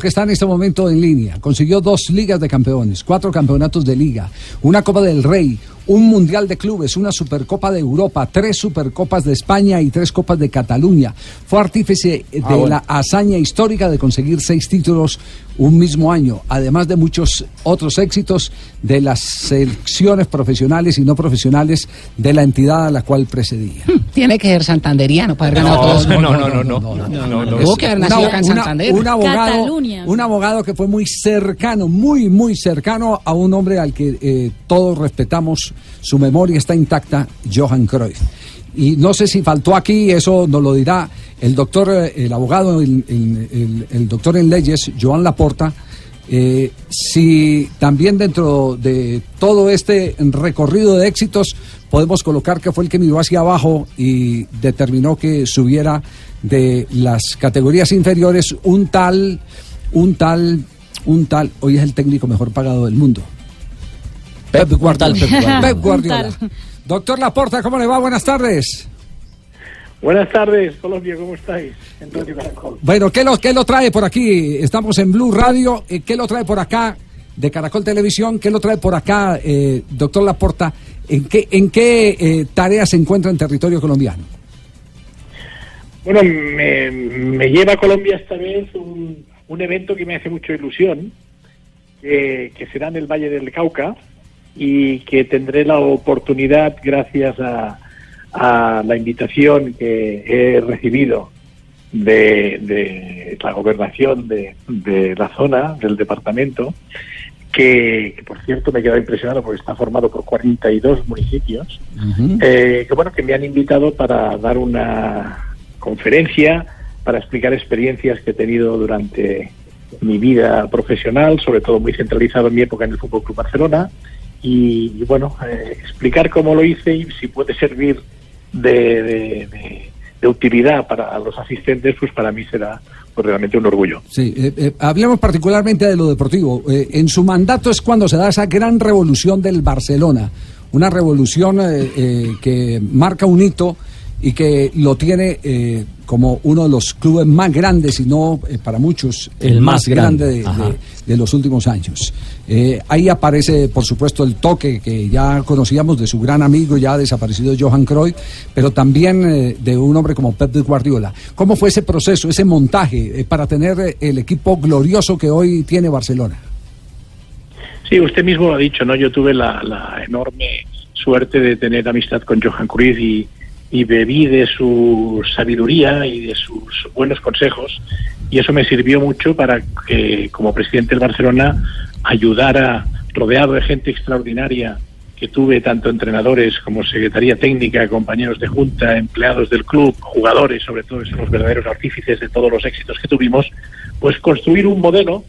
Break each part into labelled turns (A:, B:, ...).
A: que está en este momento en línea. Consiguió dos ligas de campeones, cuatro campeonatos de liga, una Copa del Rey, un Mundial de Clubes, una Supercopa de Europa, tres Supercopas de España y tres Copas de Cataluña. Fue artífice de
B: Ah,
A: la hazaña histórica de conseguir seis títulos un mismo año, además de muchos otros éxitos de las selecciones profesionales y no profesionales de la entidad a la cual precedía.
C: Tiene que ser santanderiano para haber ganado todos.
B: no, no, no, no.
C: Tuvo que haber nacido acá en Santander.
A: un abogado,
D: Cataluña.
A: un abogado que fue muy cercano, muy, muy cercano a un hombre al que eh, todos respetamos, su memoria está intacta, Johan Cruyff. Y no sé si faltó aquí, eso nos lo dirá el doctor, eh, el abogado, el, doctor en leyes, Joan Laporta, eh, si también dentro de todo este recorrido de éxitos podemos colocar que fue el que miró hacia abajo y determinó que subiera de las categorías inferiores un tal, un tal, un tal, hoy es el técnico mejor pagado del mundo. Pep Guardiola.
B: Pep Guardiola.
A: Pep. Doctor Laporta, ¿cómo le va? Buenas tardes.
B: Buenas tardes, Colombia, ¿cómo estáis? En Radio Caracol.
A: Bueno, ¿qué lo, qué lo trae por aquí? Estamos en Blue Radio. eh, ¿Qué lo trae por acá de Caracol Televisión? ¿Qué lo trae por acá, eh, doctor Laporta? ¿En qué, en qué eh, tareas se encuentra en territorio colombiano?
B: Bueno, me, me lleva a Colombia esta vez un, un evento que me hace mucha ilusión, que, que será en el Valle del Cauca y que tendré la oportunidad, gracias a, a la invitación que he recibido de, de la gobernación de, de la zona, del departamento, que, que, por cierto me he quedado impresionado porque está formado por 42 municipios, eh, que bueno, que me han invitado para dar una conferencia, para explicar experiencias que he tenido durante mi vida profesional, sobre todo muy centralizado en mi época en el Fútbol Club Barcelona, y, bueno, eh, explicar cómo lo hice y si puede servir de, de- utilidad para los asistentes, pues para mí será pues, realmente un orgullo.
A: Sí, eh, eh, hablemos particularmente de lo deportivo. En su mandato es cuando se da esa gran revolución del Barcelona, una revolución que marca un hito y que lo tiene eh, como uno de los clubes más grandes, y no eh, para muchos el,
E: El
A: más,
E: más
A: grande,
E: grande,
A: de,
E: ajá.
A: de- de los últimos años. Eh, ahí aparece, por supuesto, el toque que ya conocíamos de su gran amigo, ya desaparecido Johan Cruyff, pero también eh, de un hombre como Pep Guardiola. ¿Cómo fue ese proceso, ese montaje eh, para tener el equipo glorioso que hoy tiene Barcelona?
B: Sí, usted mismo lo ha dicho, ¿no? Yo tuve la, la enorme suerte de tener amistad con Johan Cruyff y, y bebí de su sabiduría y de sus buenos consejos y eso me sirvió mucho para que como presidente del Barcelona ayudara, rodeado de gente extraordinaria que tuve tanto entrenadores como secretaría técnica, compañeros de junta, empleados del club, jugadores, sobre todo, que son los verdaderos artífices de todos los éxitos que tuvimos, pues construir un modelo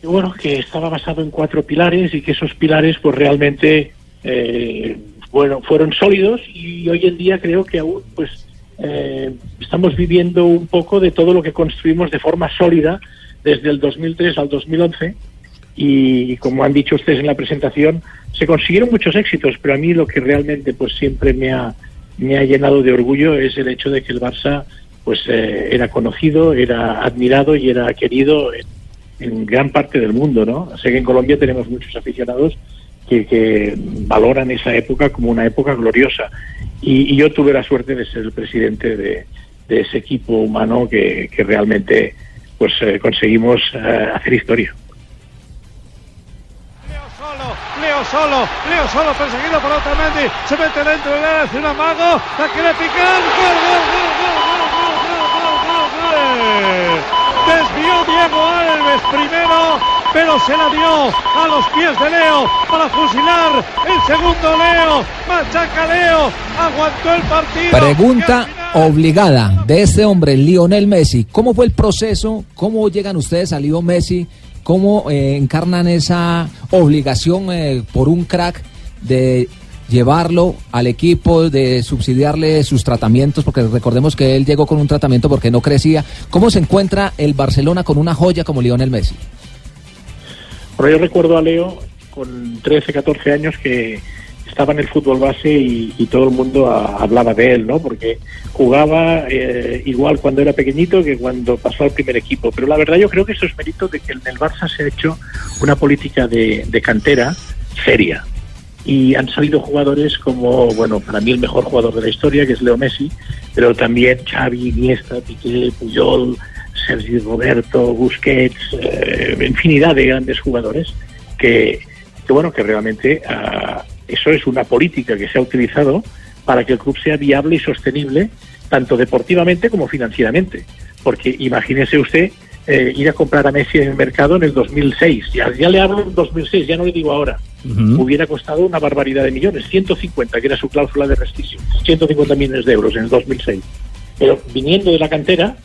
B: que, bueno, que estaba basado en cuatro pilares y que esos pilares pues realmente eh, bueno, fueron sólidos y hoy en día creo que aún pues eh, estamos viviendo un poco de todo lo que construimos de forma sólida desde el 2003 al 2011 y como han dicho ustedes en la presentación se consiguieron muchos éxitos pero a mí lo que realmente pues siempre me ha me ha llenado de orgullo es el hecho de que el Barça pues eh, era conocido era admirado y era querido en, en gran parte del mundo no sé que en Colombia tenemos muchos aficionados que, valoran esa época como una época gloriosa y, yo tuve la suerte de ser el presidente de, ese equipo humano que, realmente pues eh, conseguimos eh, hacer historia
F: Leo solo, Leo solo, Leo solo perseguido por Otamendi, se mete dentro del área, hace un amago, la quiere picar, gol, gol, gol, gol, gol, gol, gol, gol. Desvió Diego Alves primero, pero se la dio a los pies de Leo para fusilar el segundo Leo, machaca Leo, aguantó el partido.
E: Pregunta obligada de este hombre, Lionel Messi. ¿Cómo fue el proceso? ¿Cómo llegan ustedes a Leo Messi? ¿Cómo eh, encarnan esa obligación eh, por un crack de llevarlo al equipo, de subsidiarle sus tratamientos? Porque recordemos que él llegó con un tratamiento porque no crecía. ¿Cómo se encuentra el Barcelona con una joya como Lionel Messi?
B: Bueno, yo recuerdo a Leo con 13, 14 años que estaba en el fútbol base y, todo el mundo hablaba de él, ¿no? Porque jugaba eh, igual cuando era pequeñito que cuando pasó al primer equipo. Pero la verdad yo creo que eso es mérito de que en el Barça se ha hecho una política de, cantera seria. Y han salido jugadores como, bueno, para mí el mejor jugador de la historia, que es Leo Messi, pero también Xavi, Iniesta, Piqué, Puyol, Sergio Roberto, Busquets, eh, infinidad de grandes jugadores que, que bueno, que realmente uh, eso es una política que se ha utilizado para que el club sea viable y sostenible, tanto deportivamente como financieramente. Porque imagínese usted eh, ir a comprar a Messi en el mercado en el 2006. Ya, ya le hablo en 2006, ya no le digo ahora. Hubiera costado una barbaridad de millones, 150, que era su cláusula de rescisio, 150 millones de euros en el 2006. Pero viniendo de la cantera,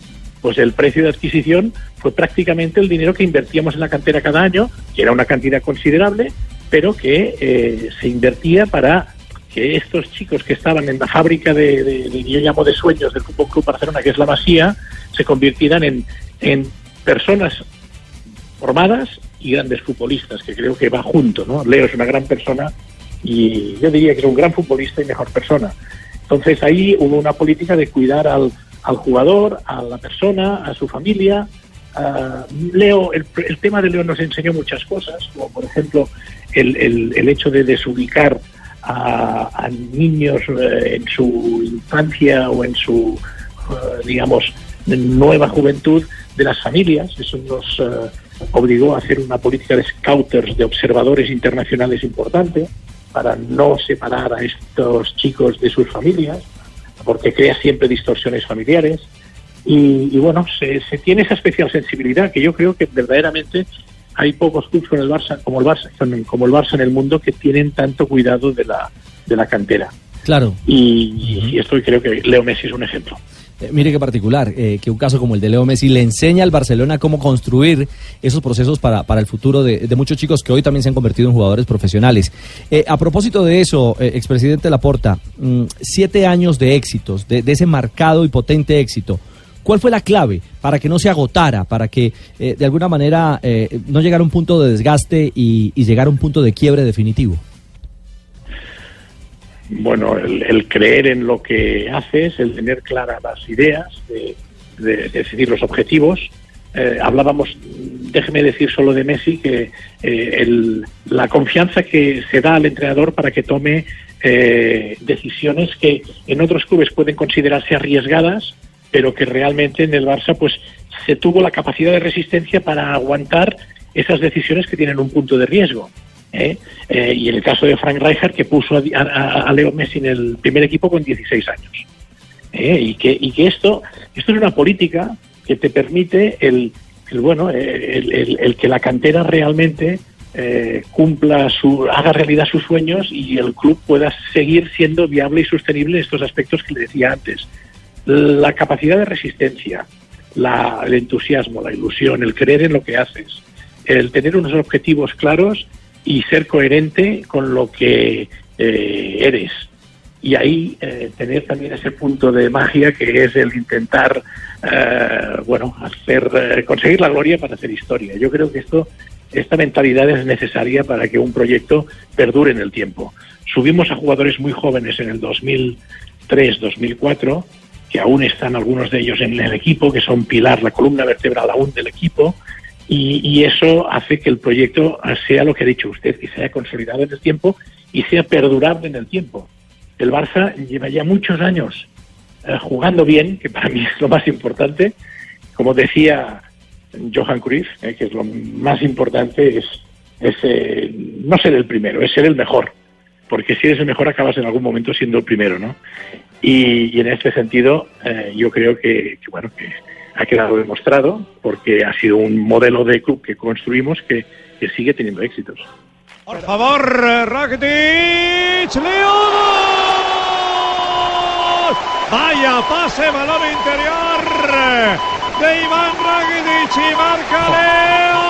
B: pues el precio de adquisición fue prácticamente el dinero que invertíamos en la cantera cada año, que era una cantidad considerable, pero que eh, se invertía para que estos chicos que estaban en la fábrica de, yo llamo de sueños del Fútbol Club Barcelona, que es la Masía, se convirtieran en, en personas formadas y grandes futbolistas, que creo que va junto, ¿no? Leo es una gran persona y yo diría que es un gran futbolista y mejor persona. Entonces ahí hubo una política de cuidar al, al jugador, a la persona, a su familia, Ah, Leo, el, tema de Leo nos enseñó muchas cosas, como por ejemplo el, el, hecho de desubicar a, niños eh, en su infancia o en su, eh, digamos, nueva juventud de las familias. Eso nos eh, obligó a hacer una política de scouters, de observadores internacionales importante, para no separar a estos chicos de sus familias, porque crea siempre distorsiones familiares. Y, bueno, se, tiene esa especial sensibilidad que yo creo que verdaderamente hay pocos clubes el Barça, como el Barça, como el Barça en el mundo que tienen tanto cuidado de la, de la cantera.
E: Claro.
B: Y, esto creo que Leo Messi es un ejemplo.
E: Eh, mire qué particular, eh, que un caso como el de Leo Messi le enseña al Barcelona cómo construir esos procesos para, para el futuro de, muchos chicos que hoy también se han convertido en jugadores profesionales. Eh, a propósito de eso, expresidente Laporta, mm, siete años de éxitos, de, ese marcado y potente éxito. ¿Cuál fue la clave para que no se agotara, para que de alguna manera no llegara a un punto de desgaste y, y llegara a un punto de quiebre definitivo?
B: Bueno, el, creer en lo que haces, el tener claras las ideas, de, decidir los objetivos. Eh, hablábamos, déjeme decir solo de Messi, que la confianza que se da al entrenador para que tome decisiones que en otros clubes pueden considerarse arriesgadas, pero que realmente en el Barça pues se tuvo la capacidad de resistencia para aguantar esas decisiones que tienen un punto de riesgo. ¿Eh? Eh, y en el caso de Frank Rijkaard, que puso a, Leo Messi en el primer equipo con 16 años. ¿eh? Y, que, y que esto, esto es una política que te permite el, el bueno, el, el, que la cantera realmente cumpla su, haga realidad sus sueños y el club pueda seguir siendo viable y sostenible en estos aspectos que le decía antes la capacidad de resistencia, el entusiasmo, la ilusión, el creer en lo que haces, el tener unos objetivos claros y ser coherente con lo que eh, eres. Y ahí eh, tener también ese punto de magia que es el intentar, eh, bueno, hacer, conseguir la gloria para hacer historia. Yo creo que esto, esta mentalidad es necesaria para que un proyecto perdure en el tiempo. Subimos a jugadores muy jóvenes en el 2003, 2004 que aún están algunos de ellos en el equipo, que son pilar, la columna vertebral aún del equipo, y, eso hace que el proyecto sea lo que ha dicho usted, que sea consolidado en el tiempo y sea perdurable en el tiempo. El Barça lleva ya muchos años eh, jugando bien, que para mí es lo más importante. Como decía Johan Cruyff, eh, que es lo más importante, es, es eh, no ser el primero, es ser el mejor porque si eres el mejor acabas en algún momento siendo el primero, ¿no? Y, en este sentido eh, yo creo que, bueno que ha quedado demostrado porque ha sido un modelo de club que construimos que, sigue teniendo éxitos.
F: Por favor, Rakitic, Leo. Vaya pase, balón interior de Iván Rakitic y marca Leo.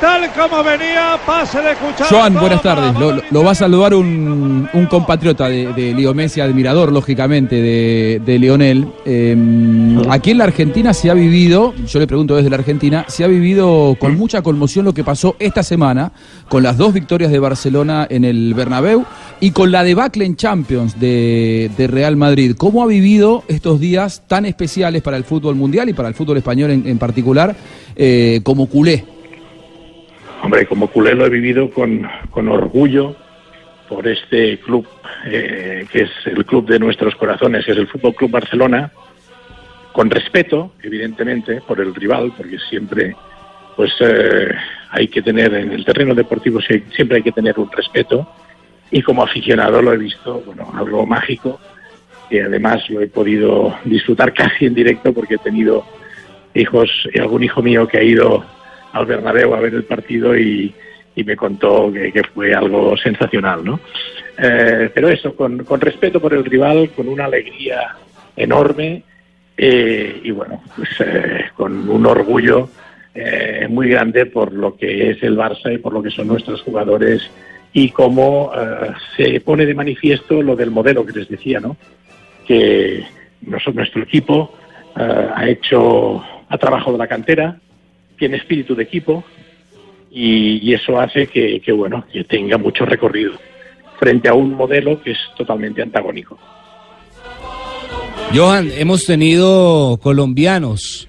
F: Tal como venía, pase de cuchara.
D: Joan, buenas tardes. Lo, va a saludar un, compatriota de, de Leo Messi, admirador, lógicamente, de, Lionel. Em, aquí en la Argentina se ha vivido, yo le pregunto desde la Argentina, se ha vivido con mucha conmoción lo que pasó esta semana con las dos victorias de Barcelona en el Bernabéu y con la debacle en Champions de, Real Madrid. ¿Cómo ha vivido estos días tan especiales para el fútbol mundial y para el fútbol español en, particular eh, como culé?
B: Hombre, como culé lo he vivido con, orgullo por este club, eh, que es el club de nuestros corazones, que es el Fútbol Club Barcelona, con respeto, evidentemente, por el rival, porque siempre pues eh, hay que tener en el terreno deportivo siempre hay que tener un respeto y como aficionado lo he visto, bueno, algo mágico que además lo he podido disfrutar casi en directo porque he tenido hijos y algún hijo mío que ha ido al Bernabéu a ver el partido y, me contó que, fue algo sensacional, ¿no? Eh, pero eso, con, respeto por el rival, con una alegría enorme eh, y bueno, pues eh, con un orgullo muy grande por lo que es el Barça y por lo que son nuestros jugadores y cómo se pone de manifiesto lo del modelo que les decía, ¿no? Que nuestro equipo ha hecho, ha trabajado la cantera, tiene espíritu de equipo y, eso hace que, bueno, que tenga mucho recorrido frente a un modelo que es totalmente antagónico.
E: Johan, hemos tenido colombianos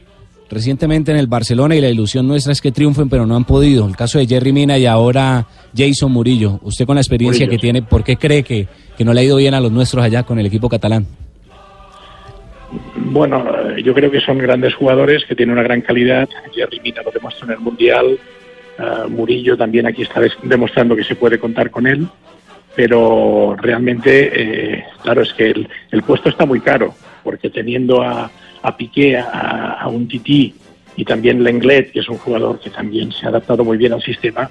E: recientemente en el Barcelona y la ilusión nuestra es que triunfen, pero no han podido. El caso de Jerry Mina y ahora Jason Murillo. Usted con la experiencia que tiene, ¿por qué cree que, que no le ha ido bien a los nuestros allá con el equipo catalán?
B: Bueno, eh, yo creo que son grandes jugadores que tienen una gran calidad. Jerry Mina lo demostró en el Mundial. Eh, Murillo también aquí está demostrando que se puede contar con él. Pero realmente, eh, claro, es que el, puesto está muy caro, porque teniendo a, a Piqué, a, un Tití y también Lenglet, que es un jugador que también se ha adaptado muy bien al sistema,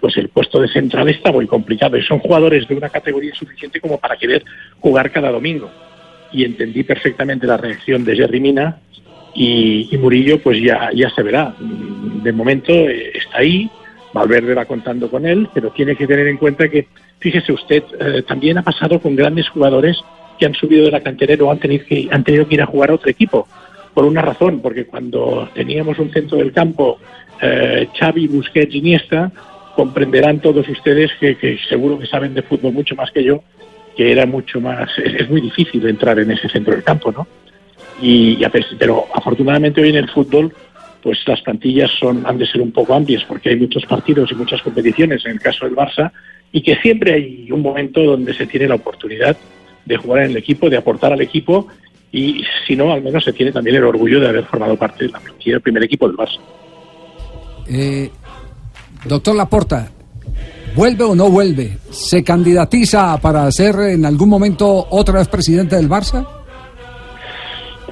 B: pues el puesto de central está muy complicado. Y son jugadores de una categoría suficiente como para querer jugar cada domingo y entendí perfectamente la reacción de Jerry Mina y, Murillo pues ya, ya se verá. De momento eh, está ahí, Valverde va contando con él, pero tiene que tener en cuenta que, fíjese usted, eh, también ha pasado con grandes jugadores que han subido de la cantera o han tenido, que, han tenido que ir a jugar a otro equipo. Por una razón, porque cuando teníamos un centro del campo, eh, Xavi, Busquets, Iniesta, comprenderán todos ustedes que, que seguro que saben de fútbol mucho más que yo, que era mucho más, es, muy difícil entrar en ese centro del campo, ¿no? Y, pero afortunadamente hoy en el fútbol, pues las plantillas son, han de ser un poco amplias porque hay muchos partidos y muchas competiciones en el caso del Barça y que siempre hay un momento donde se tiene la oportunidad de jugar en el equipo, de aportar al equipo y si no, al menos se tiene también el orgullo de haber formado parte del primer equipo del Barça.
A: Eh, doctor Laporta, ¿Vuelve o no vuelve? ¿Se candidatiza para ser en algún momento otra vez presidente del Barça?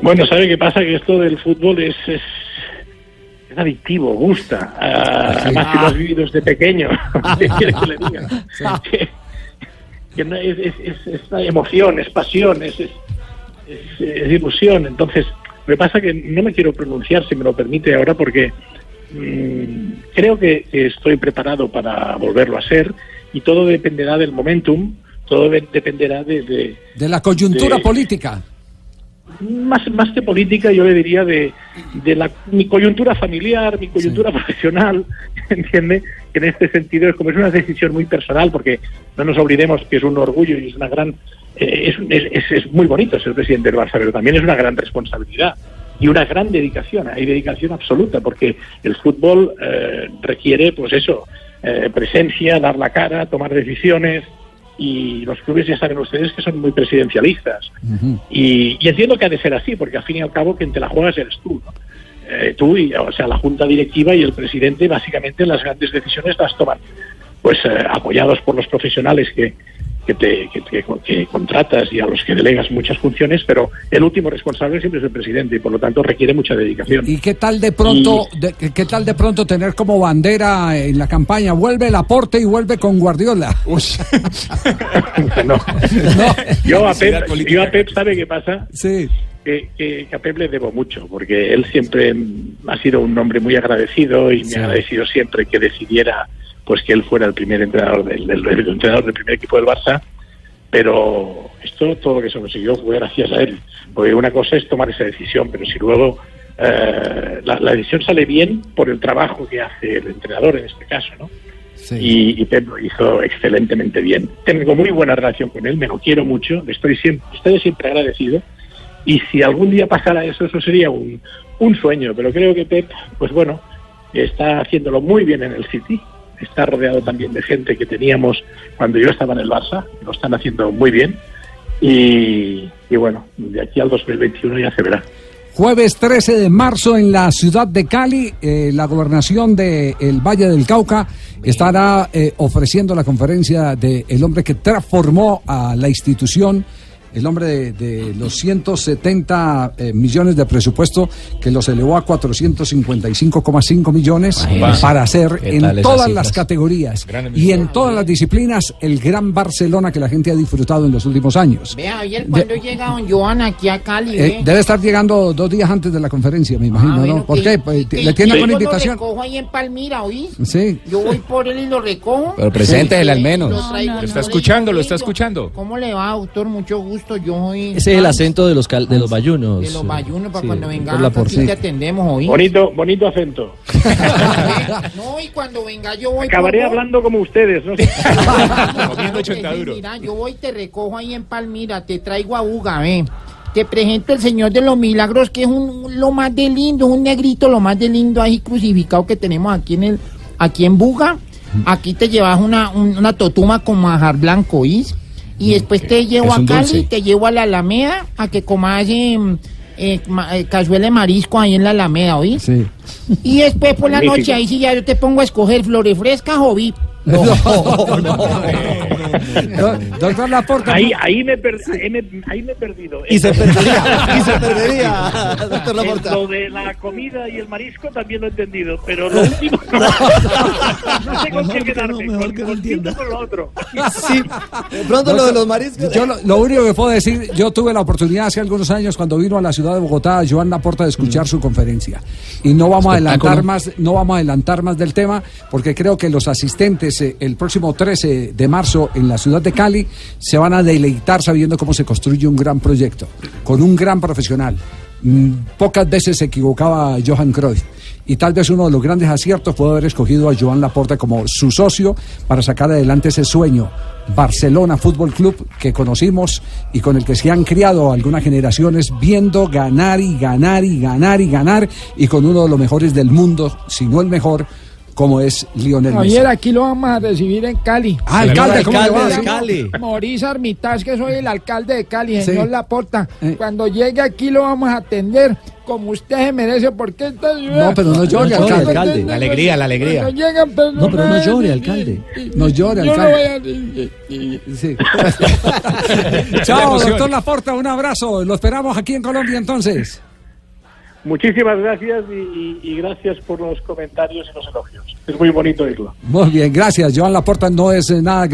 B: Bueno, ¿sabe qué pasa? Que esto del fútbol es, es, adictivo, gusta. Ah, además que lo has vivido desde pequeño. ¿Qué que le diga? Que, es, es, es, emoción, es pasión, es, es, ilusión. Entonces, me pasa que no me quiero pronunciar, si me lo permite ahora, porque Mm, creo que, estoy preparado para volverlo a ser y todo dependerá del momentum, todo dependerá de...
A: De, la coyuntura política.
B: Más, más que política, yo le diría de, de la, mi coyuntura familiar, mi coyuntura profesional, ¿entiende? Que en este sentido es como es una decisión muy personal, porque no nos olvidemos que es un orgullo y es una gran... Eh, es, es, es, muy bonito ser presidente del Barça, pero también es una gran responsabilidad y una gran dedicación, hay dedicación absoluta, porque el fútbol eh, requiere, pues eso, eh, presencia, dar la cara, tomar decisiones, y los clubes ya saben ustedes que son muy presidencialistas. y, entiendo que ha de ser así, porque al fin y al cabo quien te la juegas eres tú, eh, tú y, o sea, la junta directiva y el presidente, básicamente las grandes decisiones las toman, pues apoyados por los profesionales que, que, te, que, contratas y a los que delegas muchas funciones, pero el último responsable siempre es el presidente y por lo tanto requiere mucha dedicación.
A: ¿Y qué tal de pronto, qué tal de pronto tener como bandera en la campaña vuelve el aporte y vuelve con Guardiola?
B: no. Yo, a Pep, yo a Pep sabe qué pasa.
A: Sí
B: que, que, a Pep le debo mucho, porque él siempre ha sido un hombre muy agradecido y me ha agradecido siempre que decidiera pues que él fuera el primer entrenador del, entrenador del primer equipo del Barça. Pero esto, todo lo que se consiguió fue gracias a él. Porque una cosa es tomar esa decisión, pero si luego eh, la, decisión sale bien por el trabajo que hace el entrenador en este caso, ¿no? Y, Pep lo hizo excelentemente bien. Tengo muy buena relación con él, me lo quiero mucho, estoy siempre, estoy siempre agradecido y si algún día pasara eso, eso sería un, un sueño. Pero creo que Pep, pues bueno, está haciéndolo muy bien en el City. Está rodeado también de gente que teníamos cuando yo estaba en el Barça. Lo están haciendo muy bien. Y, bueno, de aquí al 2021 ya se verá.
A: Jueves 13 de marzo en la ciudad de Cali, eh, la gobernación del el Valle del Cauca estará eh, ofreciendo la conferencia del el hombre que transformó a la institución el hombre de, los 170 eh, millones de presupuesto que los elevó a 455,5 millones para hacer en todas las categorías y en todas las disciplinas el gran Barcelona que la gente ha disfrutado en los últimos años.
C: Vea, ayer cuando llega don Joan aquí a Cali.
A: Eh, debe estar llegando dos días antes de la conferencia, me imagino, ah, ¿no? ¿Por qué? Pues, ¿Le tiene alguna invitación?
C: Lo recojo ahí en Palmira, ¿oís?
A: Sí.
C: Yo voy por él y lo recojo.
E: Pero preséntele al menos.
D: lo está escuchando, lo está escuchando.
C: ¿Cómo le va, doctor? Mucho gusto yo
E: Ese es el acento de los de los bayunos.
C: De los bayunos, para cuando venga aquí te atendemos hoy.
B: Bonito, bonito acento.
C: no, y cuando venga yo voy...
B: Acabaré hablando como ustedes, ¿no?
C: Mira, yo voy te recojo ahí en Palmira, te traigo a Uga, ve. Te presento el Señor de los Milagros, que es un, lo más de lindo, un negrito, lo más de lindo ahí crucificado que tenemos aquí en el, aquí en Buga. Aquí te llevas una, una totuma con majar blanco, ¿oís? Y después te llevo a Cali, te llevo a la Alameda a que comas eh, eh, eh, cazuela de marisco ahí en la Alameda, ¿oí? Sí. Y después por la noche ahí sí ya yo te pongo a escoger flores frescas o VIP. No, no, no.
B: Doctor Laporta. Ahí, ahí, me ahí, me, ahí me he perdido.
E: Y se perdería. y se perdería, doctor Laporta.
B: Lo de la comida y el marisco también lo he entendido, pero lo último. no, sé con qué quedarme. No, mejor que con, con lo otro.
E: Sí. De pronto lo de los mariscos.
A: Yo lo, único que puedo decir, yo tuve la oportunidad hace algunos años cuando vino a la ciudad de Bogotá, Joan Laporta, de escuchar mm. su conferencia. Y no vamos a adelantar más, no vamos a adelantar más del tema, porque creo que los asistentes el próximo 13 de marzo en la ciudad de Cali, se van a deleitar sabiendo cómo se construye un gran proyecto, con un gran profesional. Mm, pocas veces se equivocaba Johan Cruyff y tal vez uno de los grandes aciertos fue haber escogido a Joan Laporta como su socio para sacar adelante ese sueño. Barcelona Fútbol Club que conocimos y con el que se han criado algunas generaciones viendo ganar y ganar y ganar y ganar y con uno de los mejores del mundo, si no el mejor, como es Lionel Messi.
C: Ayer aquí lo vamos a recibir en Cali.
A: Ah, alcalde, ¿cómo
E: alcalde de Cali.
C: Mauricio Armitage, que soy el alcalde de Cali, señor Laporta. Eh. Cuando llegue aquí lo vamos a atender como usted se merece, porque esta
A: ciudad... No, pero no llore, alcalde.
E: La alegría, la alegría.
A: no, pero no llore, alcalde. No llore, alcalde. Sí. Chao, doctor Laporta, un abrazo. Lo esperamos aquí en Colombia entonces.
B: Muchísimas gracias y, gracias por los comentarios y los elogios. Es muy bonito oírlo.
A: Muy bien, gracias. Joan Laporta no es nada